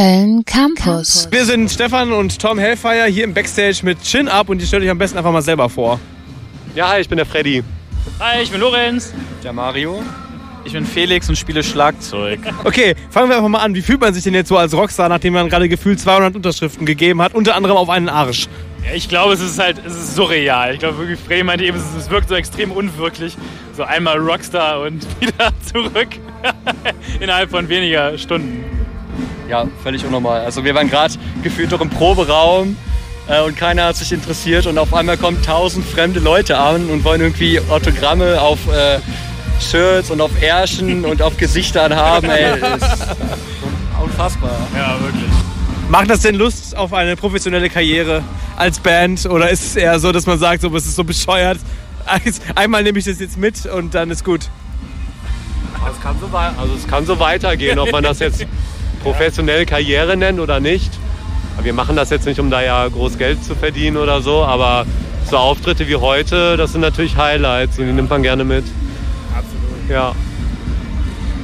Köln Campus. Wir sind Stefan und Tom Hellfire hier im Backstage mit Chin Up und ihr stellt euch am besten einfach mal selber vor. Ja, hi, ich bin der Freddy. Hi, ich bin Lorenz. Der Mario. Ich bin Felix und spiele Schlagzeug. Okay, fangen wir einfach mal an. Wie fühlt man sich denn jetzt so als Rockstar, nachdem man gerade gefühlt 200 Unterschriften gegeben hat, unter anderem auf einen Arsch? Ja, ich glaube, es ist halt, es ist surreal. Ich glaube wirklich, Freddy meinte eben, es wirkt so extrem unwirklich. So einmal Rockstar und wieder zurück innerhalb von weniger Stunden. Ja, völlig unnormal. Also wir waren gerade gefühlt doch im Proberaum äh, und keiner hat sich interessiert und auf einmal kommen tausend fremde Leute an und wollen irgendwie Autogramme auf äh, Shirts und auf Ärschen und auf Gesichtern haben. Ey, das ist unfassbar. Ja, wirklich. Macht das denn Lust auf eine professionelle Karriere als Band oder ist es eher so, dass man sagt, so, es ist so bescheuert, einmal nehme ich das jetzt mit und dann ist gut? Es kann so, also es kann so weitergehen, ob man das jetzt professionell Karriere nennt oder nicht. Wir machen das jetzt nicht, um da ja groß Geld zu verdienen oder so, aber so Auftritte wie heute, das sind natürlich Highlights und die nimmt man gerne mit. Absolut. Ja.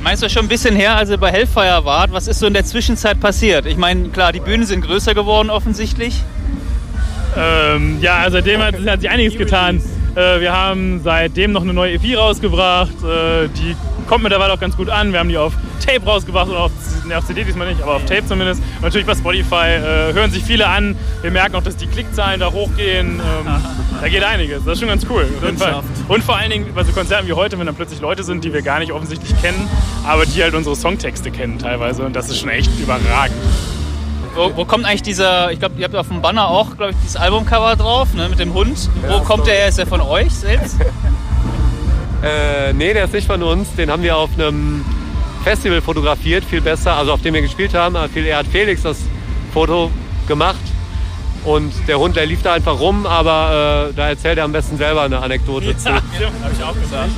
Meinst du schon ein bisschen her, als ihr bei Hellfire wart? Was ist so in der Zwischenzeit passiert? Ich meine, klar, die Bühnen sind größer geworden offensichtlich. Ähm, ja, seitdem hat, hat sich einiges getan. Äh, wir haben seitdem noch eine neue EP rausgebracht. Äh, die kommt mittlerweile auch ganz gut an. Wir haben die auf Tape rausgebracht oder auf, ne, auf CD diesmal nicht, aber auf Tape zumindest. Und natürlich bei Spotify äh, hören sich viele an. Wir merken auch, dass die Klickzahlen da hochgehen. Ähm, da geht einiges. Das ist schon ganz cool. Und vor allen Dingen bei so Konzerten wie heute, wenn dann plötzlich Leute sind, die wir gar nicht offensichtlich kennen, aber die halt unsere Songtexte kennen teilweise. Und das ist schon echt überragend. Wo, wo, kommt eigentlich dieser, ich glaube, ihr habt auf dem Banner auch, glaube ich, dieses Albumcover drauf, ne, mit dem Hund. Wo kommt der her? Ist der von euch selbst? Äh, nee, der ist nicht von uns. Den haben wir auf einem Festival fotografiert, viel besser, also auf dem wir gespielt haben. Viel eher hat Felix das Foto gemacht. Und der Hund, der lief da einfach rum, aber äh, da erzählt er am besten selber eine Anekdote ja, zu. Habe ich auch gesagt.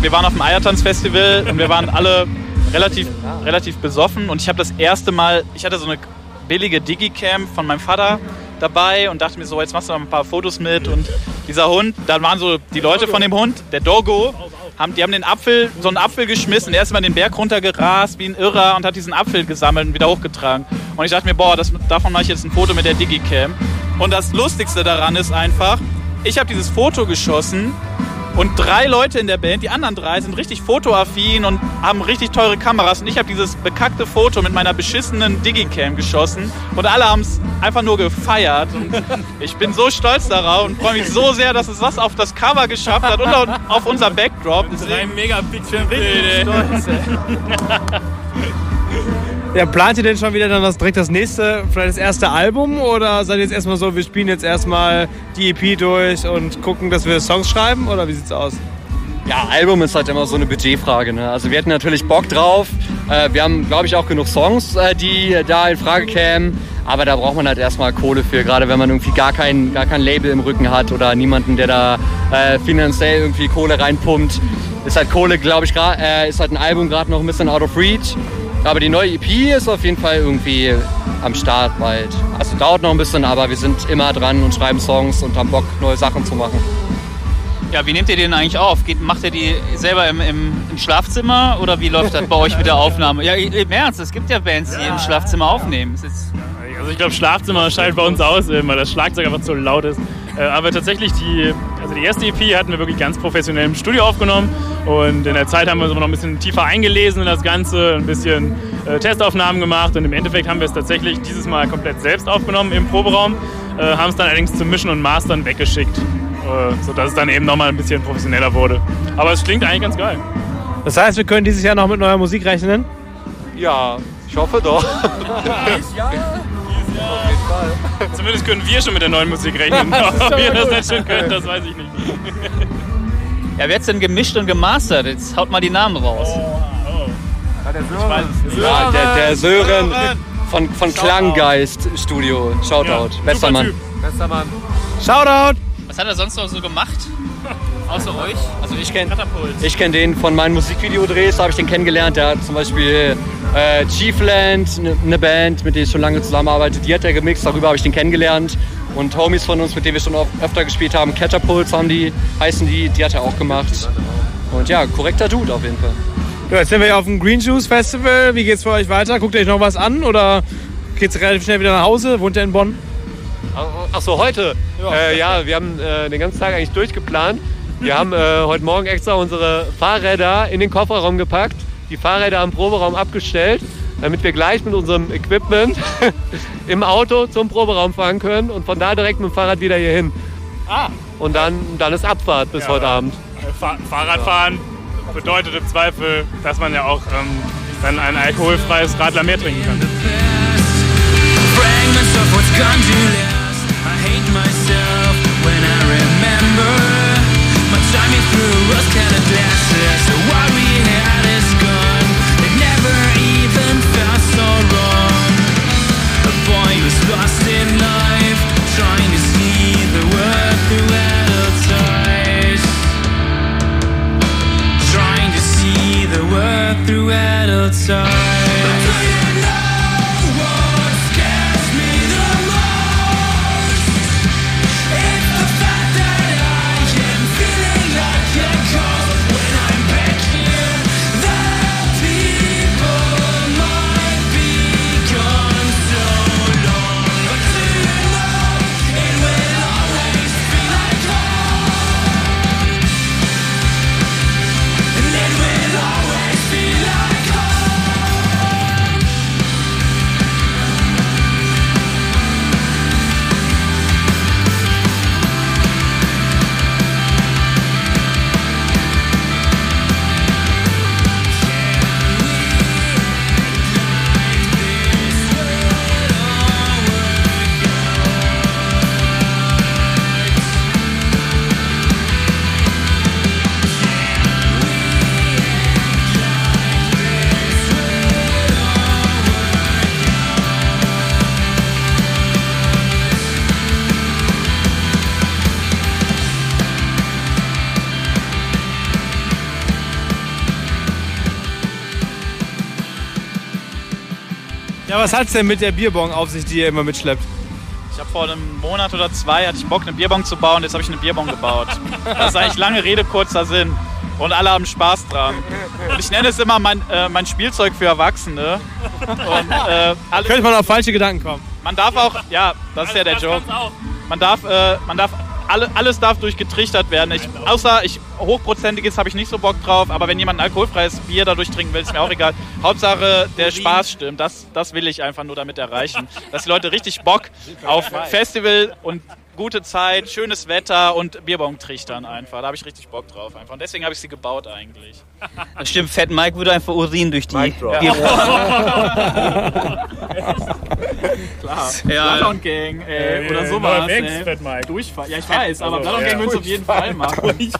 wir waren auf dem Eiertanz-Festival und wir waren alle relativ, relativ besoffen. Und ich habe das erste Mal, ich hatte so eine billige Digicam von meinem Vater dabei und dachte mir so, jetzt machst du noch ein paar Fotos mit und dieser Hund, da waren so die Leute von dem Hund, der Dogo, haben, die haben den Apfel, so einen Apfel geschmissen, er ist mal den Berg runtergerast wie ein Irrer und hat diesen Apfel gesammelt und wieder hochgetragen. Und ich dachte mir, boah, das, davon mache ich jetzt ein Foto mit der Digicam. Und das Lustigste daran ist einfach, ich habe dieses Foto geschossen und drei Leute in der Band, die anderen drei, sind richtig fotoaffin und haben richtig teure Kameras. Und ich habe dieses bekackte Foto mit meiner beschissenen Digicam geschossen. Und alle haben es einfach nur gefeiert. Und ich bin so stolz darauf und freue mich so sehr, dass es das auf das Cover geschafft hat und auf unser Backdrop. Drei Megapixel-Bilder. Ja, plant ihr denn schon wieder dann das, direkt das nächste, vielleicht das erste Album? Oder seid ihr jetzt erstmal so, wir spielen jetzt erstmal die EP durch und gucken, dass wir Songs schreiben? Oder wie sieht's aus? Ja, Album ist halt immer so eine Budgetfrage. Ne? Also wir hatten natürlich Bock drauf. Äh, wir haben, glaube ich, auch genug Songs, äh, die da in Frage kämen. Aber da braucht man halt erstmal Kohle für, gerade wenn man irgendwie gar kein, gar kein Label im Rücken hat oder niemanden, der da äh, finanziell irgendwie Kohle reinpumpt. Ist halt Kohle, glaube ich, äh, ist halt ein Album gerade noch ein bisschen out of reach. Aber die neue EP ist auf jeden Fall irgendwie am Start bald. Also dauert noch ein bisschen, aber wir sind immer dran und schreiben Songs und haben Bock, neue Sachen zu machen. Ja, wie nehmt ihr den eigentlich auf? Geht, macht ihr die selber im, im, im, Schlafzimmer oder wie läuft das bei euch mit der Aufnahme? Ja, im Ernst, es gibt ja Bands, die ja. im Schlafzimmer aufnehmen. Also ich glaube, Schlafzimmer scheint bei uns aus, weil das Schlagzeug einfach zu laut ist. Äh, aber tatsächlich, die, also die erste EP hatten wir wirklich ganz professionell im Studio aufgenommen. Und in der Zeit haben wir uns noch ein bisschen tiefer eingelesen in das Ganze, ein bisschen äh, Testaufnahmen gemacht. Und im Endeffekt haben wir es tatsächlich dieses Mal komplett selbst aufgenommen im Proberaum. Äh, haben es dann allerdings zum Mischen und Mastern weggeschickt. Äh, sodass es dann eben nochmal ein bisschen professioneller wurde. Aber es klingt eigentlich ganz geil. Das heißt, wir können dieses Jahr noch mit neuer Musik rechnen? Ja, ich hoffe doch. ja. Zumindest können wir schon mit der neuen Musik rechnen. Ob wir das jetzt schon können, das weiß ich nicht. Ja, wer hat's denn gemischt und gemastert? Jetzt haut mal die Namen raus. Oh, oh. Ja, der Sören. Ja, der, der Sören von, von Klanggeist Studio. Shoutout. Ja, Bester Mann. Bester Mann. Shoutout. Was hat er sonst noch so gemacht? Außer euch? Also ich kenne kenn den von meinen Musikvideodrehs, habe ich den kennengelernt. Der hat zum Beispiel äh, Chiefland, eine ne Band, mit der ich schon lange zusammenarbeite, die hat er gemixt, darüber habe ich den kennengelernt. Und Homies von uns, mit denen wir schon öfter gespielt haben, Catapults haben die, heißen die, die hat er auch gemacht. Und ja, korrekter Dude auf jeden Fall. Ja, jetzt sind wir hier auf dem Green Juice Festival. Wie geht's für euch weiter? Guckt ihr euch noch was an oder geht's relativ schnell wieder nach Hause? Wohnt ihr in Bonn? Ach so, heute? Ja, äh, ja wir haben äh, den ganzen Tag eigentlich durchgeplant. Wir haben äh, heute Morgen extra unsere Fahrräder in den Kofferraum gepackt, die Fahrräder am Proberaum abgestellt, damit wir gleich mit unserem Equipment im Auto zum Proberaum fahren können und von da direkt mit dem Fahrrad wieder hier hin. Ah. Und dann, dann ist Abfahrt bis Ja. heute Abend. Fa Fahrradfahren bedeutet im Zweifel, dass man ja auch ähm, dann ein alkoholfreies Radler mehr trinken kann. Fragments of what's gone too last. I hate myself when I remember my time you through rose colored glasses. So what we had is Ja, was hat's denn mit der Bierbong auf sich, die ihr immer mitschleppt? Ich habe vor einem Monat oder zwei hatte ich Bock, eine Bierbong zu bauen. Jetzt habe ich eine Bierbong gebaut. Das ist eigentlich lange Rede, kurzer Sinn. Und alle haben Spaß dran. Und ich nenne es immer mein, äh, mein Spielzeug für Erwachsene. Und, äh, alles, Könnte man auf falsche Gedanken kommen. man darf auch, ja, das ist ja der Joke. Man darf, äh, man darf, alle, alles darf durchgetrichtert werden. Ich, außer ich hochprozentiges habe ich nicht so Bock drauf, aber wenn jemand ein alkoholfreies Bier dadurch trinken will, ist mir auch egal. Hauptsache der Spaß stimmt. Das, das will ich einfach nur damit erreichen. Dass die Leute richtig Bock auf Festival und gute Zeit, schönes Wetter und Bierbong trichtern einfach. Da habe ich richtig Bock drauf einfach. Und deswegen habe ich sie gebaut eigentlich. Das stimmt, Fat Mike würde einfach Urin durch die Ja. Klar. Ja. Bloodhound Gang, ey, oder sowas. ey. Fat Mike. Durchfall. Ja, ich weiß, aber Also, Bloodhound ja. Gang willst du auf jeden Fall machen.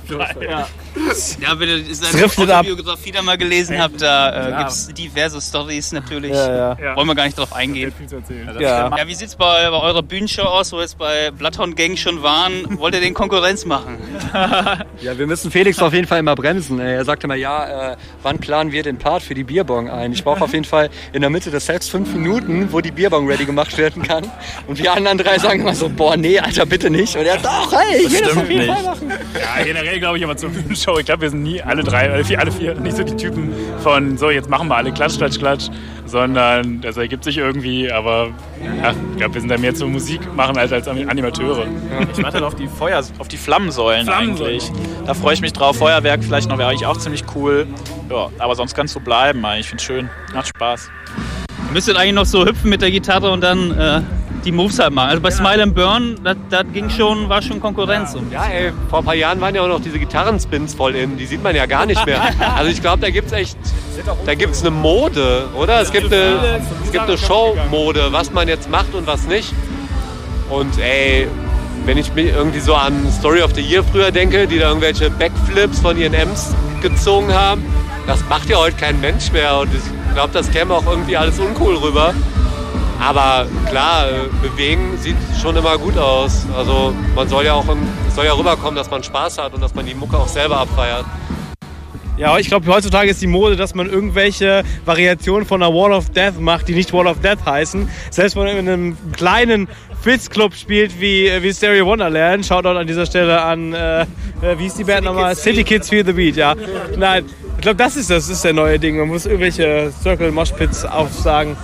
Ja. Ja, wenn ihr seine. Autobiografie da mal gelesen habt, da äh, Ja. gibt es diverse Stories natürlich. ja. Ja. Wollen wir gar nicht drauf eingehen. Viel zu erzählen. Ja. Ja, wie sieht's bei, bei eurer Bühnenshow aus, wo wir jetzt bei Bloodhound Gang schon waren? Wollt ihr den Konkurrenz machen? Ja, wir müssen Felix auf jeden Fall immer bremsen. Er sagte mal, ja, äh, wann planen wir den Part für die Bierbong ein? Ich brauche auf jeden Fall in der Mitte des Sets fünf Minuten, wo die Bierbong ready gemacht werden kann. Und wir anderen drei sagen immer so, boah, nee, Alter, bitte nicht. Und er, doch, hey, ich will das auf jeden Fall machen. Ja, generell glaube ich aber zur Bühnenshow. Ich glaube, wir sind nie alle drei, alle vier, alle vier nicht so die Typen von so, jetzt machen wir alle Klatsch, Klatsch, Klatsch, sondern das ergibt sich irgendwie, aber ja, ich glaube, wir sind da mehr zur Musik machen als als Animateure. Ich warte auf die Feuer, auf die Flammensäulen, Flammensäulen. eigentlich. Da freue ich mich drauf. Feuerwerk vielleicht noch wäre eigentlich auch ziemlich cool. Ja, aber sonst kannst du bleiben eigentlich. Ich finde schön. Macht Spaß. Ihr müsstet eigentlich noch so hüpfen mit der Gitarre und dann äh, die Moves halt machen. Also bei Smile and Burn, das ging schon, war schon Konkurrenz. Ja, ey, vor ein paar Jahren waren ja auch noch diese Gitarrenspins voll in. Die sieht man ja gar nicht mehr. Also ich glaube, da gibt's echt, da gibt's eine Mode, oder? Es gibt eine, es gibt eine Showmode, was man jetzt macht und was nicht. Und ey, wenn ich mich irgendwie so an Story of the Year früher denke, die da irgendwelche Backflips von ihren Amps gezogen haben, das macht ja heute kein Mensch mehr. Und ich glaube, das käme auch irgendwie alles uncool rüber. Aber klar, äh, bewegen sieht schon immer gut aus. Also man soll ja auch im, es soll ja rüberkommen, dass man Spaß hat und dass man die Mucke auch selber abfeiert. Ja, ich glaube, heutzutage ist die Mode, dass man irgendwelche Variationen von einer Wall of Death macht, die nicht Wall of Death heißen. Selbst wenn man in einem kleinen Fitzclub spielt wie, wie Stereo Wonderland, Shoutout an dieser Stelle an, äh, äh, wie ist die Band nochmal? City Kids Feel the Beat, ja. Nein, ich glaube, das ist das, ist der neue Ding. Man muss irgendwelche Circle Moshpits aufsagen.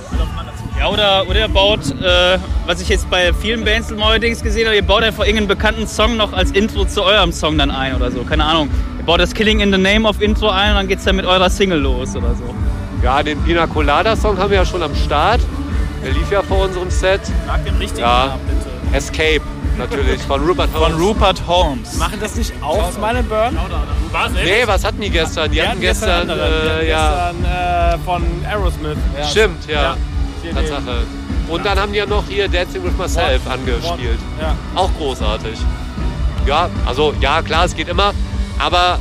Ja, oder, oder ihr baut, äh, was ich jetzt bei vielen Bands neuerdings gesehen habe, ihr baut einfach irgendeinen bekannten Song noch als Intro zu eurem Song dann ein oder so. Keine Ahnung. Ihr baut das Killing in the Name auf Intro ein und dann geht's dann mit eurer Single los oder so. Ja, den Pina Colada Song haben wir ja schon am Start. Der lief ja vor unserem Set. Sag den richtigen Ja. Namen bitte. Escape natürlich von Rupert Von Holmes. Rupert Holmes. Machen das nicht auch Smile and Burn? Was, ey? Nee, was hatten die gestern? Die, hatten gestern, andere. Die hatten äh, ja, gestern äh, von Aerosmith. Ja. stimmt, ja, Ja. Hier Tatsache. Und dann haben die ja noch hier Dancing with Myself angespielt. Ja. Auch großartig. Ja, also ja, klar, es geht immer, aber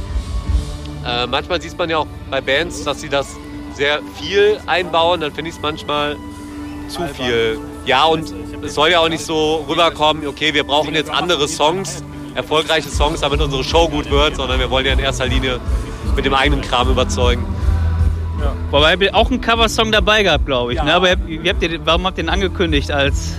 äh, manchmal sieht man ja auch bei Bands, dass sie das sehr viel einbauen, dann finde ich es manchmal zu viel. Ja, und es soll ja auch nicht so rüberkommen, okay, wir brauchen jetzt andere Songs, erfolgreiche Songs, damit unsere Show gut wird, sondern wir wollen ja in erster Linie mit dem eigenen Kram überzeugen. Wobei habt ihr auch einen Coversong dabei gehabt, glaube ich. Ne? Aber wie habt ihr, warum habt ihr den angekündigt als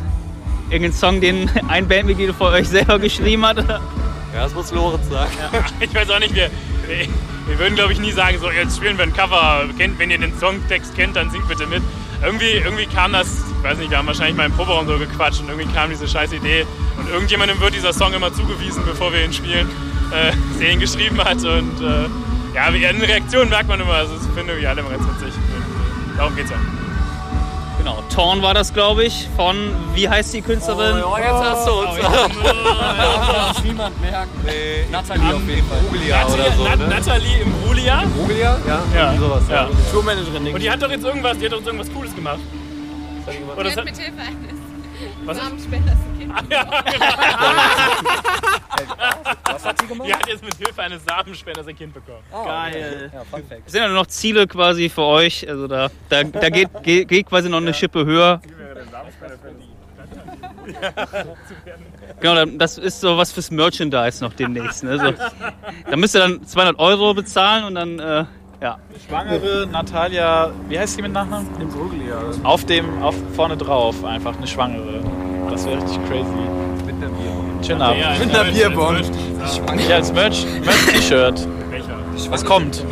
irgendeinen Song, den ein Bandmitglied von euch selber geschrieben hat? Ja, das muss Lorenz sagen. Ich weiß auch nicht, wir, wir, wir würden glaube ich nie sagen, so jetzt spielen wir ein Cover, kennt, wenn ihr den Songtext kennt, dann singt bitte mit. Irgendwie, irgendwie kam das, ich weiß nicht, wir haben wahrscheinlich mal im Proberaum so gequatscht und irgendwie kam diese scheiß Idee und irgendjemandem wird dieser Song immer zugewiesen, bevor wir ihn spielen, äh, der ihn geschrieben hat und äh, ja, wie- in Reaktionen merkt man immer, also das finden wir alle immer ganz witzig. Darum geht's ja. Genau, Torn war das, glaube ich, von, wie heißt die Künstlerin? Oh, jetzt hast du uns. Darf niemand merken. Nee, Nathalie auf jeden Fall. Julia oder so, Nat ne? Natalie im Brulia. Julia? Ja, Ja. sowas. Ja. Tourmanagerin. Und die hat doch jetzt irgendwas, die hat doch jetzt irgendwas Cooles gemacht. Oder hat, mit Hilfe eines Was? Samenspenders ein Kind. Was hat sie gemacht? die hat jetzt mit Hilfe eines Samenspenders ein Kind bekommen. Geil. Ja, Fun Fact. Sind ja nur noch Ziele quasi für euch. Also da, da, da geht, geht, geht quasi noch eine Schippe höher. Genau, das ist so was fürs Merchandise noch demnächst. Ne? So, da müsst ihr dann 200 Euro bezahlen und dann, äh, ja. Schwangere Natalia, wie heißt sie mit Nachnamen? Imbruglia. Auf dem, auf vorne drauf einfach, eine Schwangere. Das wäre richtig crazy. Mit einer Bierbombe. Schönen Abend. Ja, Mit einer Bierbombe. Ja, als Merch, Merch-T-Shirt. Was kommt?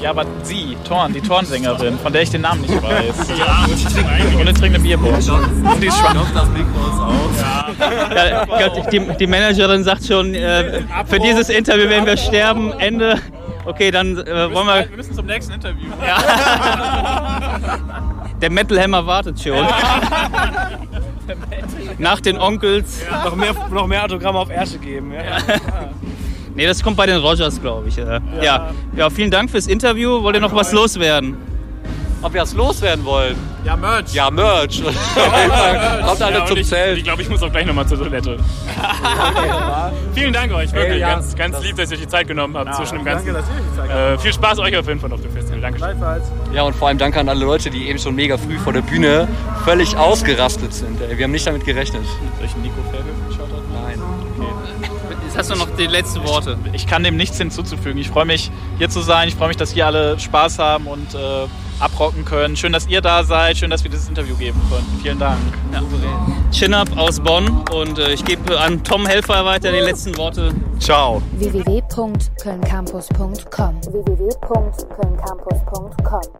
Ja, aber sie, Thorn, die Tornsängerin, von der ich den Namen nicht weiß. Und jetzt trinkt eine Bierbombe. Und die ist schwanger. ja Gott, die, die Managerin sagt schon, äh, für dieses Interview werden wir sterben. Ende. Okay, dann äh, wollen wir. Wir müssen zum nächsten Interview. Der Metal Hammer wartet schon. Nach den Onkels. Noch, mehr, noch mehr Autogramme auf Ärsche geben. Ja. Nee, das kommt bei den Rogers, glaube ich. äh. Ja. ja, vielen Dank fürs Interview. Wollt ihr noch was loswerden? Ob wir es loswerden wollen? Ja, Merch. Ja, Merch. Kommt alle Ja, zum ich, Zelt. Ich glaube, ich muss auch gleich nochmal zur Toilette. Vielen Dank euch, wirklich. Ey, ja, ganz, ganz lieb, dass ihr euch die Zeit genommen habt zwischen dem ganzen. Danke, dass ihr die Zeit Äh, viel Spaß euch auf jeden Fall auf dem Festival. Dankeschön. Ja, und vor allem danke an alle Leute, die eben schon mega früh vor der Bühne völlig ausgerastet sind. Ey. Wir haben nicht damit gerechnet. Soll ich Nico Fairhöfen Shoutout Nein. Jetzt hast du noch die letzten Worte. Ich kann dem nichts hinzuzufügen. Ich freue mich, hier zu sein. Ich freue mich, dass hier alle Spaß haben und äh, abrocken können. Schön, dass ihr da seid. Schön, dass wir dieses Interview geben konnten. Vielen Dank. Chin-Up aus Bonn und äh, ich gebe an Tom Helfer weiter die letzten Worte. Ciao. www.kölncampus.com www.kölncampus.com